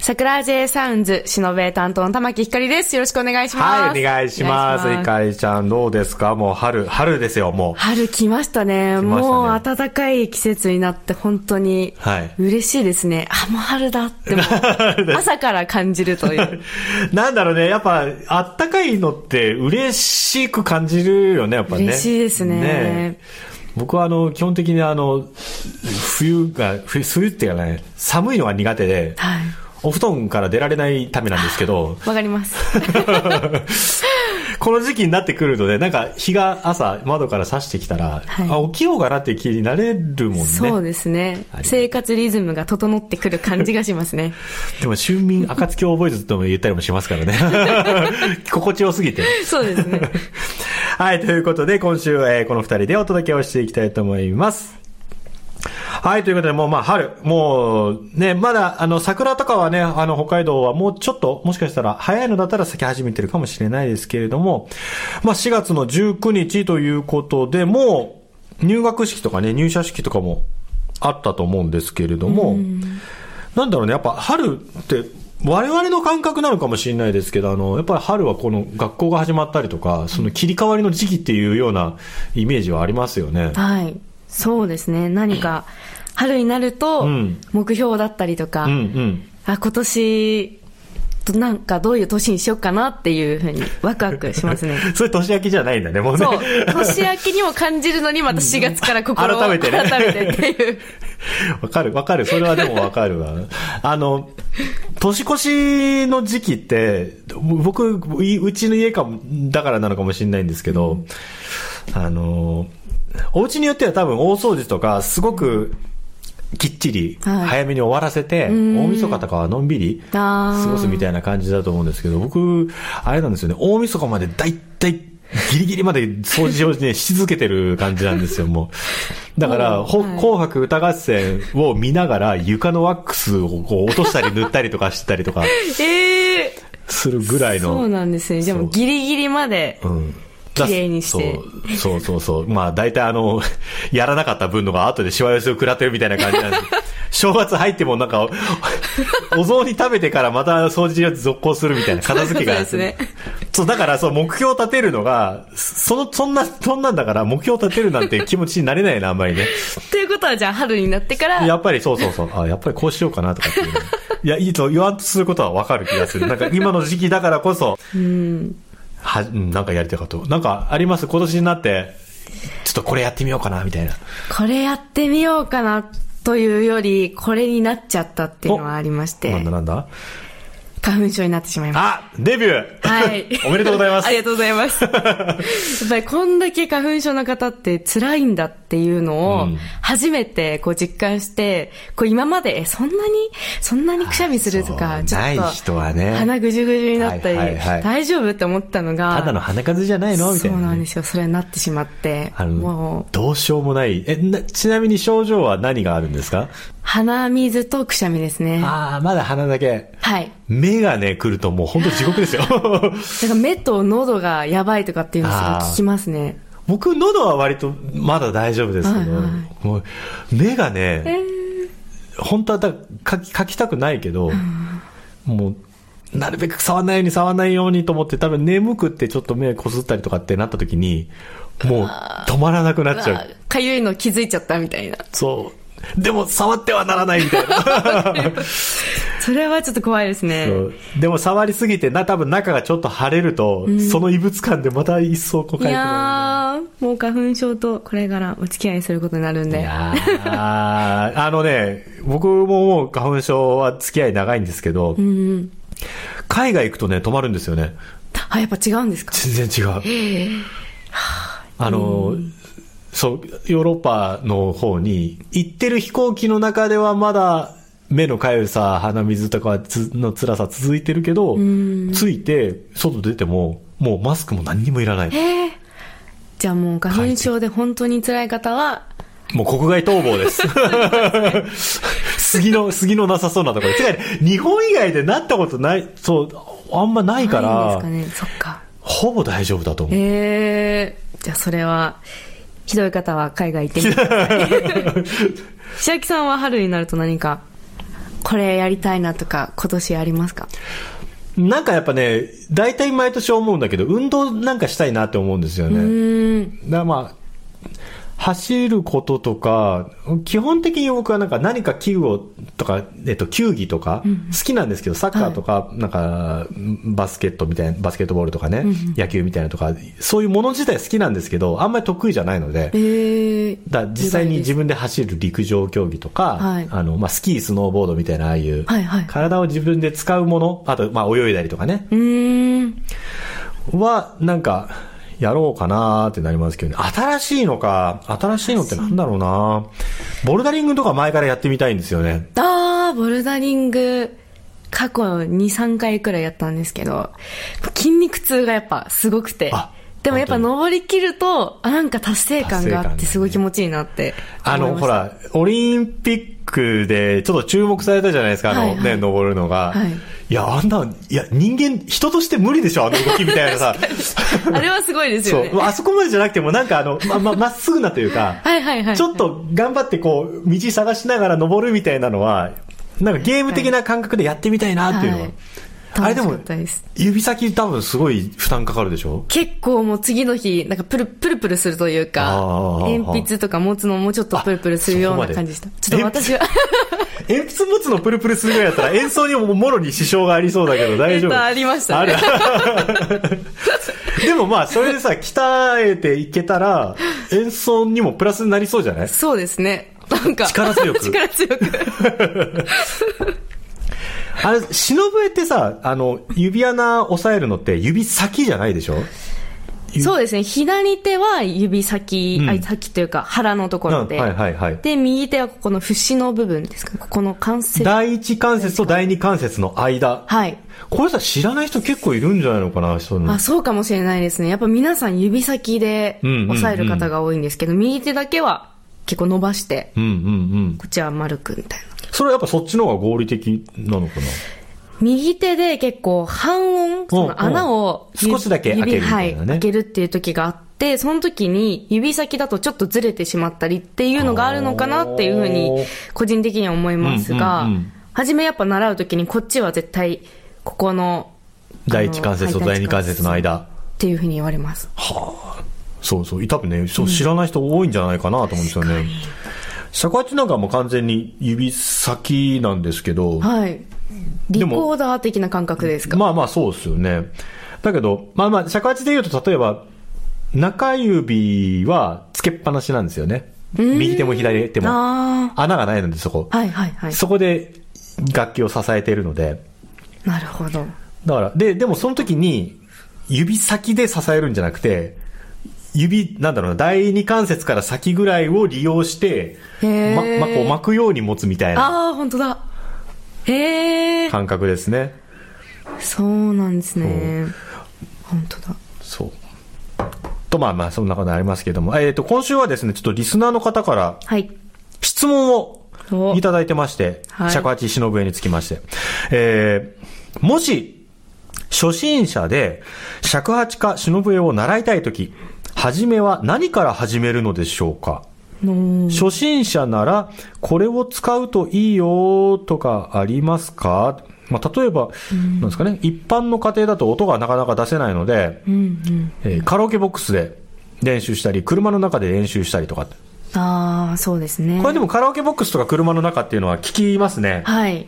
桜 J サウンズ、しのべ担当の玉木ひかりです。よろしくお願いします。はい、お願いします。お願いしいかりちゃん、どうですか？もう春、春ですよ、もう。春来ましたね。たねもう暖かい季節になって本当にはい嬉しいですね。あ、もう春だって 朝から感じるという。なんだろうね、やっぱ、あったかいのって嬉しく感じるよね、やっぱね。嬉しいですね僕はあの、基本的にあの、冬が、冬冬っていうかね、寒いのが苦手で、はい。お布団から出られないためなんですけど、わかります。この時期になってくるとね、なんか日が朝窓から差してきたら、はいあ、起きようかなって気になれるもんね。そうですね生活リズムが整ってくる感じがしますね。でも、春眠暁を覚えずとも言ったりもしますからね。心地よすぎて。そうですね。はい、ということで、今週、えーこの二人でお届けをしていきたいと思います。はい、ということで、もうまあ春、もうね、まだあの桜とかはね、あの北海道はもうちょっと、もしかしたら早いのだったら咲き始めてるかもしれないですけれども、まあ4月の19日ということで、もう入学式とかね、入社式とかもあったと思うんですけれども、なんだろうね、やっぱ春って、我々の感覚なのかもしれないですけど、あの、やっぱり春はこの学校が始まったりとか、その切り替わりの時期っていうようなイメージはありますよね。はい。そうですね。何か、春になるとうん、目標だったりとか、うんうん。あ、今年、なんかどういう年にしようかなっていうふうにワクワクしますね。それ年明けじゃないんだね、もうね。そう。年明けにも感じるのにまた4月から心を改めてね改めてっていう。わかる、わかる。それはでもわかるわ。あの、年越しの時期って、僕、いうちの家かも、だからなのかもしれないんですけど、あの、お家によっては多分大掃除とか、すごく、きっちり、はい早めに終わらせて、ん大晦日とかはのんびり過ごすみたいな感じだと思うんですけど、僕、あれなんですよね、大晦日までだいたいギリギリまで掃除をね、し続けてる感じなんですよ、もう。だから、紅白歌合戦を見ながら床のワックスをこう落としたり塗ったりとかしたりとか ええするぐらいの。そうなんですね。でもギリギリまで。うん。綺麗にしてそうそうそうそう。まあ大体あの、やらなかった分のが後でしわ寄せを食らってるみたいな感じなんで。正月入ってもなんか、お雑煮食べてからまた掃除を続行するみたいな片付けが。そうですね。そう、だからそう、目標を立てるのが、その、そんな、そんなんだから目標を立てるなんて気持ちになれないな、あんまりね。ということはじゃあ春になってから、やっぱりそうそうそう。あ、やっぱりこうしようかなとかっていうの。いや、いいと言わんとすることはわかる気がする。なんか今の時期だからこそ、うん。は、うんなんかやりたいこと。なんかあります？今年になって、ちょっとこれやってみようかな、みたいな。これやってみようかなというより、これになっちゃったっていうのはありましてなんだ、なんだ？花粉症になってしまいましあデビューた。はい。おめでとうございます。ありがとうございます。やっぱりこんだけ花粉症の方って辛いんだっていうのうをん初めてこう実感して、こう今までえそんなに、そんなにくしゃみするとか、ちょっそうない人はねと鼻ぐじゅぐじゅになったり、大丈夫って思ったのが、ただの鼻風邪じゃないの？みたいなね、そうなんですよ。それになってしまって、あものう、どうしようもない。え、なちなみに症状は何があるんですか？鼻水とくしゃみですね。ああ、まだ鼻だけ。はい。目がね、来るともう本当地獄ですよ。だから目と喉がやばいとかっていうのすごい聞きますね。僕、喉は割とまだ大丈夫ですけど、はいはいもう目がね、え本当はだ書き書きたくないけど、もう、なるべく触らないように触らないようにと思って、多分眠くってちょっと目こすったりとかってなった時に、もう止まらなくなっちゃう。かゆいの気づいちゃったみたいな。そう。でも触ってはならないみたいな。それはちょっと怖いですね。でも触りすぎてな、多分中がちょっと腫れると、その異物感でまた一層こういかゆくなやー、もう花粉症とこれからお付き合いすることになるんる。いで。やーあのね、僕ももう花粉症は付き合い長いんですけど、うんうん。海外行くとね、止まるんですよね。あ、やっぱ違うんですか？全然違う。あの、そう、ヨーロッパの方に行ってる飛行機の中ではまだ目のかゆさ、鼻水とかつの辛さ続いてるけど、ついて、外出ても、もうマスクも何にもいらない。じゃあもう花粉症で本当に辛い方は、もう国外逃亡です。杉 の、杉のなさそうなところ。てか、ね、日本以外でなったことない、そう、あんまないから、かね。そっか。ほぼ大丈夫だと思う。へえ。じゃあそれは、ひどい方は海外行ってみてください。千秋さんは春になると何か、これやりたいなとか、今年ありますか？なんかやっぱね、大体毎年思うんだけど、運動なんかしたいなって思うんですよね。うーん。だまあ、走ることとか、基本的に僕はなんか何か器具をとか、えっと、球技とか、好きなんですけど、サッカーとか、なんか、バスケットみたいな、バスケットボールとかね、野球みたいなとか、そういうもの自体好きなんですけど、あんまり得意じゃないので、ええ。だ実際に自分で走る陸上競技とか、はい。あの、まあ、スキー、スノーボードみたいな、ああいう、体を自分で使うもの、あと、まあ、泳いだりとかね。は、なんか、やろうかなーってなりますけどね。新しいのか、新しいのってなんだろうなボルダリングとか前からやってみたいんですよね。あー、ボルダリング、過去2、3回くらいやったんですけど、筋肉痛がやっぱすごくてあ。でもやっぱ登り切ると、あ、なんか達成感があってすごい気持ちいいなってあの。ほら、オリンピックでちょっと注目されたじゃないですか、あの、はいはいね、登るのが。はいいや、あんな、いや、人間、人として無理でしょ、あの動きみたいなさ。あれはすごいですよね。そう。あそこまでじゃなくても、なんかあの、ま、ま、まっすぐなというか、はいはいはい。ちょっと頑張ってこう、道探しながら登るみたいなのは、なんかゲーム的な感覚でやってみたいなっていうのは。はいあれでも指先多分すごい負担かかるでしょ？結構もう次の日、なんかプルプルプルするというか、鉛筆とか持つのもちょっとプルプルするような感じでしたちょっと私は、鉛筆持つのプルプルするぐらいだったら演奏にももろに支障がありそうだけど大丈夫。えっとありましたね でもまあ、それでさ、鍛えていけたら、演奏にもプラスになりそうじゃない？そうですね。なんか、力強く力強く。あれ、忍笛ってさ、あの、指穴押さえるのって指先じゃないでしょ？そうですね。左手は指先、うんあ先というか腹のところで、うんはいはいはいで、右手はここの節の部分ですかここの関節。第一関節と第二関節の間。はい。これさ、知らない人結構いるんじゃないのかな、そあ、そうかもしれないですね。やっぱ皆さん指先でうんうんうん押さえる方が多いんですけど、右手だけは結構伸ばして、うんうんうん。こっちは丸くみたいな。それはやっぱそっちの方が合理的なのかな？右手で結構半音、その穴をうん少しだけ開けるね指はい、開けるっていう時があって、その時に指先だとちょっとずれてしまったりっていうのがあるのかなっていうふうに個人的には思いますが、うんうんうん初めやっぱ習う時にこっちは絶対ここの第一関節と第二関節の間。っていうふうに言われます。そうそう。多分ね、そう知らない人多いんじゃないかなと思うんですよね。尺八なんかもう完全に指先なんですけど、はい。リコーダー的な感覚ですか？まあまあそうですよね。だけど、まあまあ、尺八で言うと、例えば、中指はつけっぱなしなんですよね。右手も左手も。あ穴がないので、そこ。あ。はいはいはい。そこで楽器を支えているので。なるほど。だから、で、でもその時に、指先で支えるんじゃなくて、指、なんだろうな、第二関節から先ぐらいを利用して、ま、ま、こう巻くように持つみたいなああ、本当だ。感覚ですね。そうなんですね。本当だ。そう。と、まあまあ、そんなことありますけども。えっ、と、今週はですね、ちょっとリスナーの方からはい。質問をおいただいてまして、はい尺八忍笛につきまして。えー、もし、初心者で尺八か忍笛を習いたいとき、はじめは何から始めるのでしょうか？の初心者なら、これを使うといいよとかありますか？まあ、例えば、なんですかね、一般の家庭だと音がなかなか出せないので、うんうん。えーカラオケボックスで練習したり、車の中で練習したりとか。ああ、そうですね。これでもカラオケボックスとか車の中っていうのは聞きますね。はい。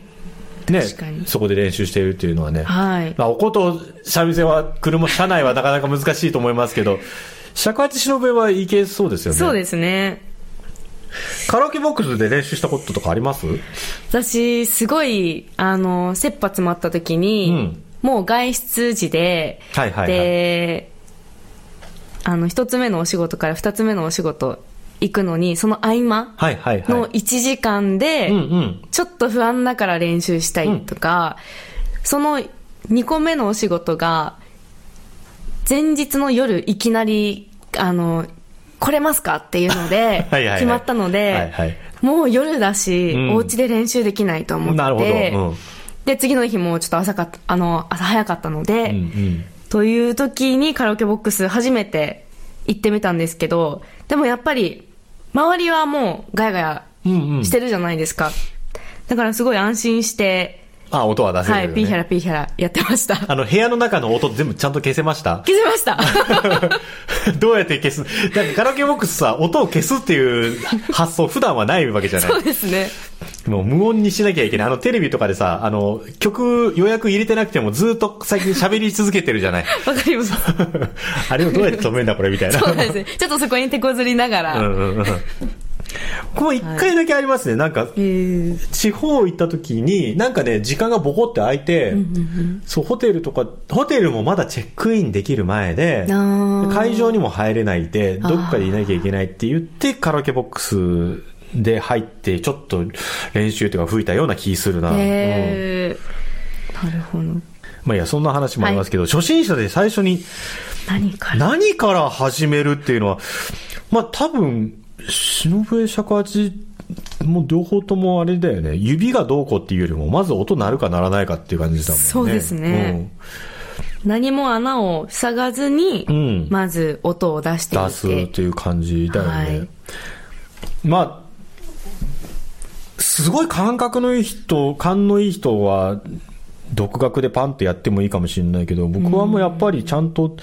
ね。そこで練習しているっていうのはね。はい。まあ、おこと三味線は車、車内はなかなか難しいと思いますけど、尺八忍笛はいけそうですよね。そうですね。カラオケボックスで練習したこととかあります？私、すごい、あの、切羽詰まった時に、うんもう外出時で、はいはいはいで、あの、一つ目のお仕事から二つ目のお仕事行くのに、その合間。の1時間で。ちょっと不安だから練習したいとか、その2個目のお仕事が、前日の夜いきなり、あの、来れますか？っていうので 決まったのはいではい、もう夜だし、うん。お家で練習できないと思って、なるほど。うん。で、次の日もちょっと朝かっあの、朝早かったので、うんうん。という時にカラオケボックス初めて行ってみたんですけど、でもやっぱり、周りはもうガヤガヤしてるじゃないですか。だからすごい安心して、あ、音は出せる、ね。はい、ピーヒャラピーヒャラやってました。あの、部屋の中の音全部ちゃんと消せました？気づきました。どうやって消す？なんかカラオケボックスさ、音を消すっていう発想普段はないわけじゃないそうですね。もう無音にしなきゃいけない。あの、テレビとかでさ、あの、曲予約入れてなくてもずっと最近喋り続けてるじゃない。わかります。あれをどうやって止めるんだこれみたいな。そうですね。ちょっとそこに手こずりながら。うんうんうん。ここ一回だけありますね。なんか、えー。地方行った時に、なんかね、時間がボコって空いて、そう、ホテルとか、ホテルもまだチェックインできる前で、会場にも入れないで、どっかでいなきゃいけないって言って、カラオケボックスで入って、ちょっと練習とか吹いたような気するな。うん。えーなるほど。まあいや、そんな話もありますけど、初心者で最初に何から？何から始めるっていうのは、まあ多分、篠笛尺八もう両方ともあれだよね。指がどうこうっていうよりも、まず音鳴るか鳴らないかっていう感じだもんね。そうですね何も穴を塞がずに、うんまず音を出して出すて。という感じだよね。はいまあ、すごい感覚のいい人、勘のいい人は、独学でパンとやってもいいかもしれないけど、僕はもうやっぱりちゃんと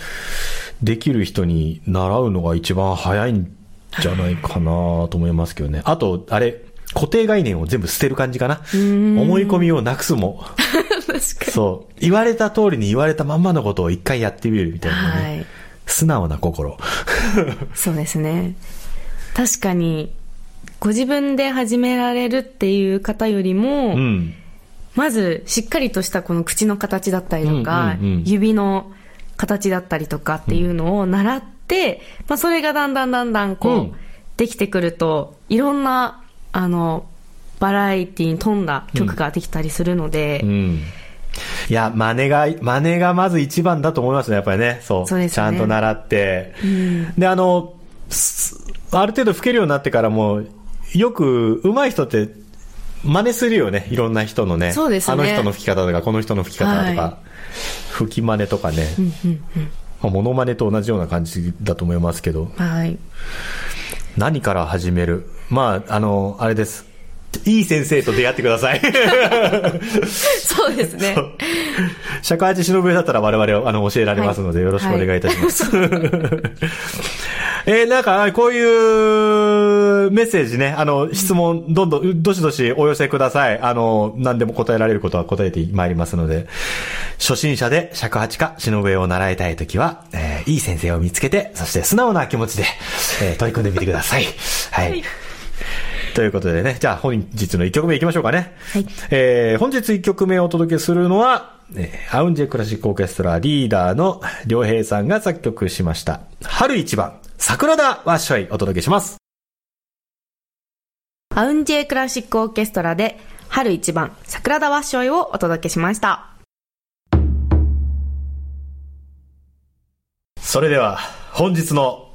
できる人に習うのが一番早いんじゃないかなと思いますけどね。あと、あれ、固定概念を全部捨てる感じかな。思い込みをなくすも。確かに。そう。言われた通りに言われたまんまのことを一回やってみるみたいなね。はい素直な心。そうですね。確かに、ご自分で始められるっていう方よりも、うん。まずしっかりとしたこの口の形だったりとか、指の形だったりとかっていうのを習って、まあそれがだんだんだんだんこう、うんできてくると、いろんな、あの、バラエティに富んだ曲ができたりするので、うん。いや、真似が、真似がまず一番だと思いますね、やっぱりね。そう。そうねちゃんと習って。で、あの、すある程度吹けるようになってからも、よく上手い人って、真似するよね、いろんな人のね。そうですねあの人の吹き方とか、この人の吹き方とか、は吹き真似とかね。まあ、モノマネと同じような感じだと思いますけど、はい。何から始める？まあ、あの、あれです。いい先生と出会ってください。そうですね。尺八忍笛だったら我々あの教えられますので、はいよろしくお願いいたします。えーなんか、こういうメッセージね、あの、質問、どんどん、どしどしお寄せください。あの、何でも答えられることは答えてまいりますので、初心者で尺八か忍笛を習いたいときは、えーいい先生を見つけて、そして素直な気持ちで、えー取り組んでみてください。はい。はいということでね、じゃあ本日の1曲目いきましょうかね。はいえー本日1曲目をお届けするのは、えーアウンジェクラシックオーケストラリーダーの良平さんが作曲しました。春一番、桜田ワッショイお届けします。アウンジェクラシックオーケストラで、春一番、桜田ワッショイをお届けしました。それでは、本日の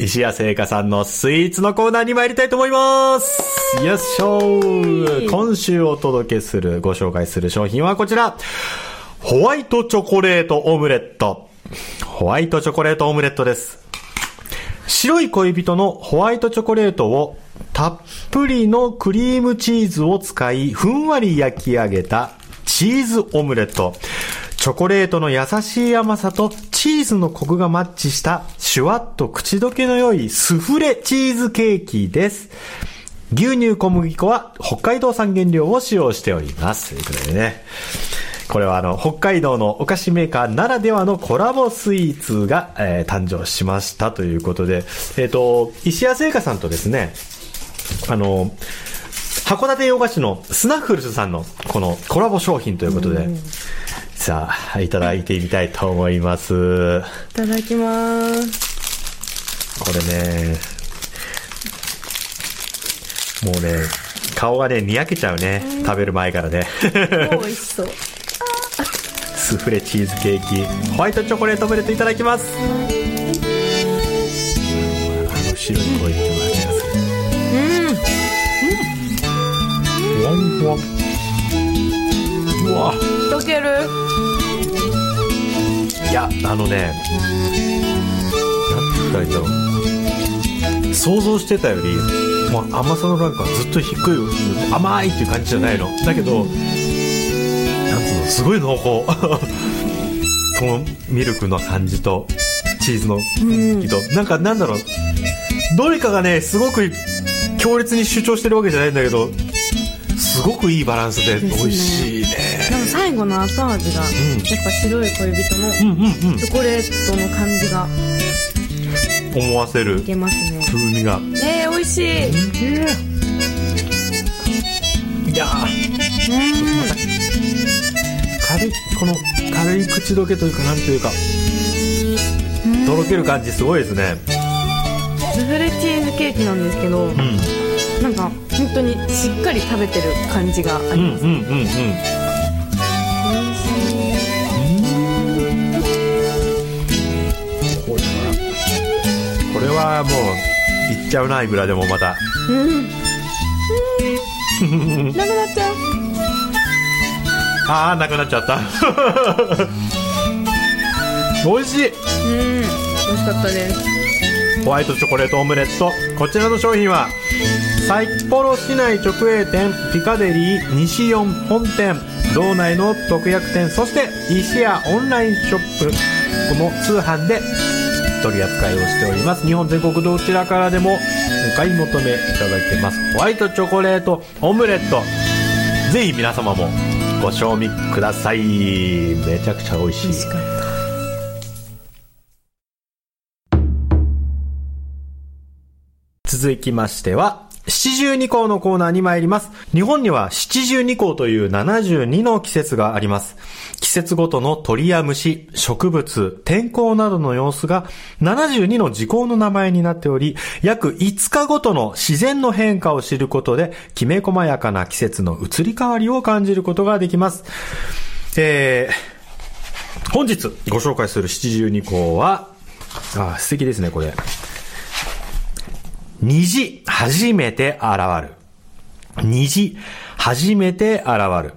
石谷製菓さんのスイーツのコーナーに参りたいと思います。よっしょー今週お届けする、ご紹介する商品はこちら。ホワイトチョコレートオムレット。ホワイトチョコレートオムレットです。白い恋人のホワイトチョコレートをたっぷりのクリームチーズを使い、ふんわり焼き上げたチーズオムレット。チョコレートの優しい甘さとチーズのコクがマッチしたシュワッと口どけの良いスフレチーズケーキです。牛乳小麦粉は北海道産原料を使用しております。ということでね。これはあの、北海道のお菓子メーカーならではのコラボスイーツが、えー誕生しましたということで、えっ、と、石谷製菓さんとですね、あの、函館洋菓子のスナッフルズさんのこのコラボ商品ということで、さあ、いただいてみたいと思います。いただきます。これね、もうね、顔がね、にやけちゃうね。食べる前からね。もう美味しそう スフレチーズケーキ、ホワイトチョコレートオムレットいただきます。あの白い味がする。ふわんふわ。ける？いや、あのね、なんて言ったらいいんだろう。想像してたより、まあ、甘さのランクはずっと低い、甘いっていう感じじゃないの。だけど、なんつうの、すごい濃厚。このミルクの感じと、チーズのうんけど、なんかなんだろう、どれかがね、すごく強烈に主張してるわけじゃないんだけど、すごくいいバランスで美味しいね。でも最後の後味が、ん。やっぱ白い恋人のうんうんうん。チ。ョコレートの感じが思わせる。いけますね。風味が。えー、美味しい。いやー。軽い、この軽い口どけというか、なんというか、とろける感じすごいですね。スフレチーズケーキなんですけど、うん。なんか本当にしっかり食べてる感じがあうんります、うんうんは、もう、いっちゃうな、いくらでもまた。うん。なくなっちゃう。あー、なくなっちゃった。美味しい。うん。美味しかったです。ホワイトチョコレートオムレット。こちらの商品は、札幌市内直営店、ピカデリー西四本店、道内の特約店、そして石屋オンラインショップ、この通販で取り扱いをしております。日本全国どちらからでもお買い求めいただけます。ホワイトチョコレートオムレット。ぜひ皆様もご賞味ください。めちゃくちゃ美味しい。美味しかった続きましては、七十二項のコーナーに参ります。日本には七十二項という72の季節があります。季節ごとの鳥や虫、植物、天候などの様子が72の時効の名前になっており、約5日ごとの自然の変化を知ることで、きめ細やかな季節の移り変わりを感じることができます。えー、本日ご紹介する七十二項は、あ、素敵ですね、これ。虹、初めて現る。虹、初めて現る。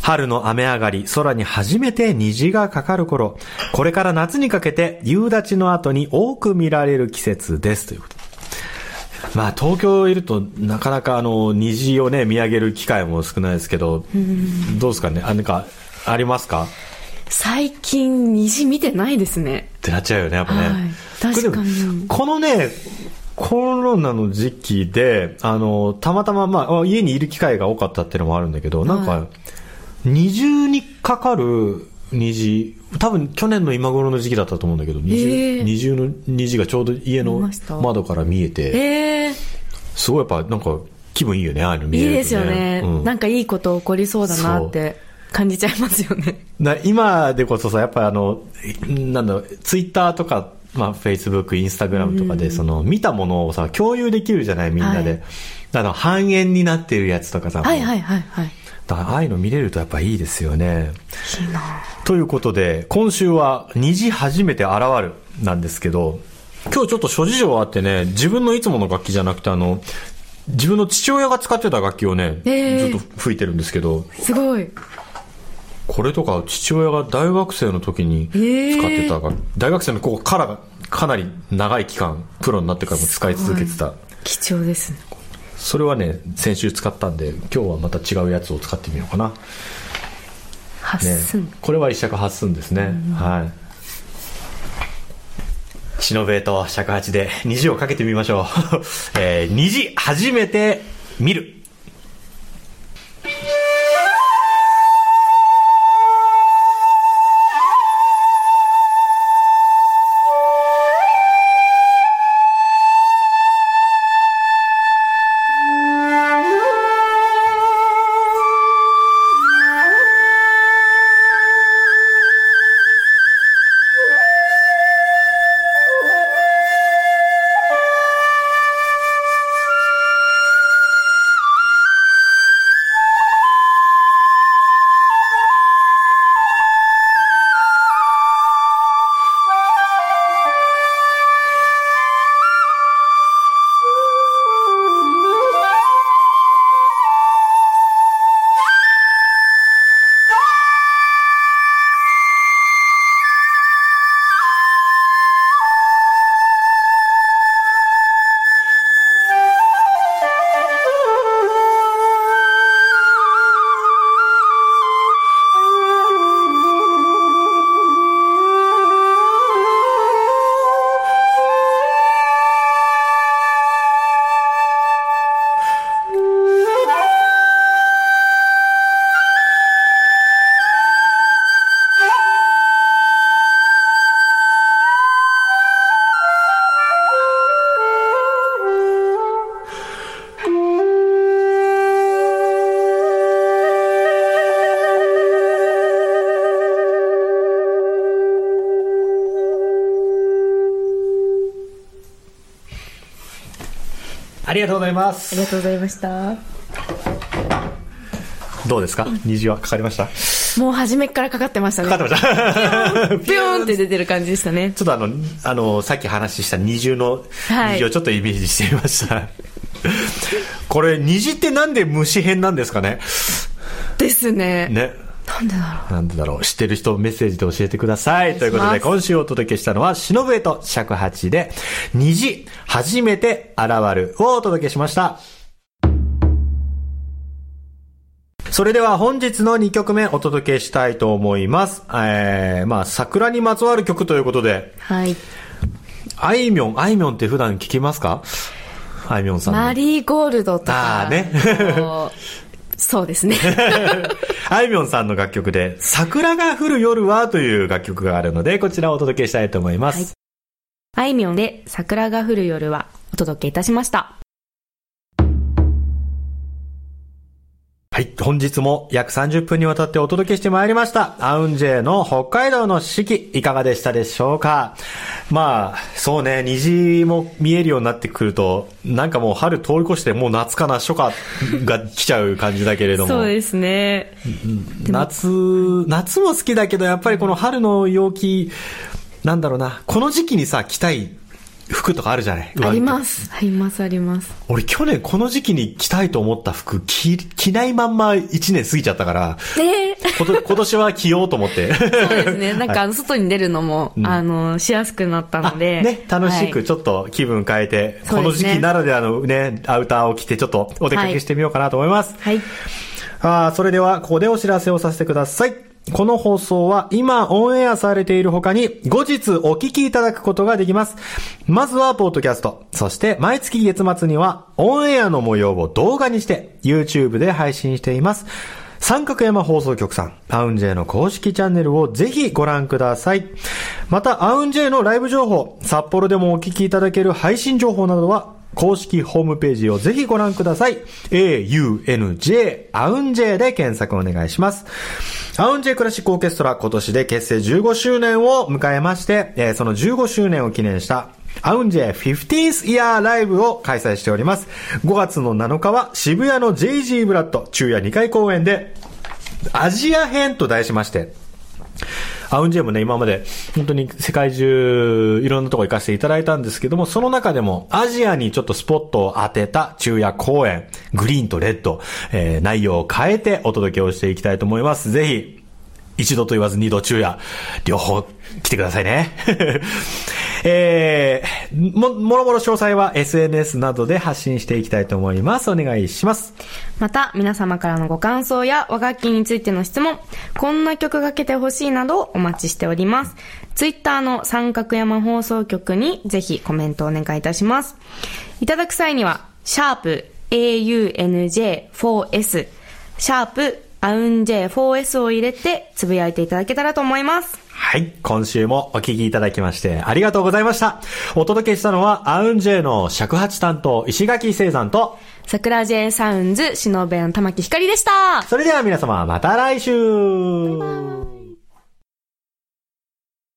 春の雨上がり、空に初めて虹がかかる頃、これから夏にかけて夕立の後に多く見られる季節です。ということでまあ、東京いると、なかなかあの、虹をね、見上げる機会も少ないですけど、どうですかね？あ、なんか、ありますか？最近虹見てないですねってなっちゃうよね、やっぱね。はい確かにこのね、コロナの時期で、あの、たまたま、まあ、家にいる機会が多かったっていうのもあるんだけど、なんはか、二重にかかる虹、多分去年の今頃の時期だったと思うんだけど、二重,、へー二重の虹がちょうど家の窓から見えて、えすごいやっぱなんか気分いいよね、ああいうのー、見えると、ね。いいですよね、うん。なんかいいこと起こりそうだなって感じちゃいますよね。な今でこそさ、やっぱりあの、なんだろう、ツイッターとか、まあ、フェイスブック、インスタグラムとかで、その、見たものをさ、共有できるじゃない、みんなで。はい。あの、半円になってるやつとかさ、はいはいはいはい。ああいうの見れるとやっぱいいですよね。いいな。ということで、今週は虹初めて現るなんですけど、今日ちょっと諸事情あってね、自分のいつもの楽器じゃなくて、あの、自分の父親が使ってた楽器をね、えー。ずっと吹いてるんですけど、すごいこれとか父親が大学生の時に使ってた楽、大学生のここからがかなり長い期間、プロになってからも使い続けてた。貴重ですねそれはね、先週使ったんで、今日はまた違うやつを使ってみようかな。ね発寸、、これは一尺八寸ですね。はい。シノベーと尺八で虹をかけてみましょう。えー、虹、初めて見る。ありがとうございます。ありがとうございました。どうですか？虹はかかりました？もう初めっからかかってましたね。かかってました。ピューンって出てる感じでしたね。ちょっとあの、あの、さっき話した二重のはい虹をちょっとイメージしてみました。これ、虹ってなんで虫編なんですかね？ですね。ね。なんでだろなんでだろう。知ってる人メッセージで教えてください。ということで、今週お届けしたのは、忍笛と尺八で、虹、初めて現るをお届けしました。それでは本日の2曲目お届けしたいと思います。えー、まあ、桜にまつわる曲ということで、う。はい。あいみょん、あいみょんって普段聞きますか？あいみょんさんの。マリーゴールドとか。あーね そうですね。あいみょんさんの楽曲で、桜が降る夜はという楽曲があるので、こちらをお届けしたいと思います。あいみょんで桜が降る夜はお届けいたしました。はい。本日も約30分にわたってお届けしてまいりました。アウンジェイの北海道の四季、いかがでしたでしょうか？まあ、そうね、虹も見えるようになってくると、なんかもう春通り越してもう夏かな、初夏が来ちゃう感じだけれども。そうですね。夏、夏も好きだけど、やっぱりこの春の陽気、なんだろうな、この時期にさ、着たい服とかあるじゃない？あります。あります、あります。俺去年この時期に着たいと思った服着、着ないまんま1年過ぎちゃったから、ええこと 今年は着ようと思って。そうですね。なんか、外に出るのも、あの、しやすくなったので。ね、楽しくはいちょっと気分変えて、そうですねこの時期ならではのね、アウターを着てちょっとお出かけしてみようかなと思います。はい。あーそれでは、ここでお知らせをさせてください。この放送は今オンエアされている他に後日お聞きいただくことができます。まずはポッドキャスト。そして毎月月末にはオンエアの模様を動画にして YouTube で配信しています。三角山放送局さん、アウンジェイの公式チャンネルをぜひご覧ください。また、アウンジェイのライブ情報、札幌でもお聞きいただける配信情報などは、公式ホームページをぜひご覧ください。AUNJ、アウンジェで検索お願いします。アウンジェクラシックオーケストラ今年で結成15周年を迎えまして、えその15周年を記念したアウンジェ 15th Year ライブを開催しております。5月の7日は渋谷の JG ブラッド昼夜2回公演でアジア編と題しまして、アウンジェもね、今まで本当に世界中いろんなとこ行かせていただいたんですけども、その中でもアジアにちょっとスポットを当てた昼夜公演、グリーンとレッド、えー内容を変えてお届けをしていきたいと思います。ぜひ、一度と言わず二度昼夜、両方来てくださいね。えー、も、もろもろ詳細は SNS などで発信していきたいと思います。お願いします。また、皆様からのご感想や和楽器についての質問、こんな曲がけてほしいなどをお待ちしております。ツイッターの三角山放送局にぜひコメントお願いいたします。いただく際には、シャープ AUNJ4S、シャープアウン J4S を入れてつぶやいていただけたらと思います。はい。今週もお聞きいただきましてありがとうございました。お届けしたのは、アウンジェイの尺八担当、石垣聖山と、桜 J サウンズ、しのべん玉木ひかりでした。それでは皆様、また来週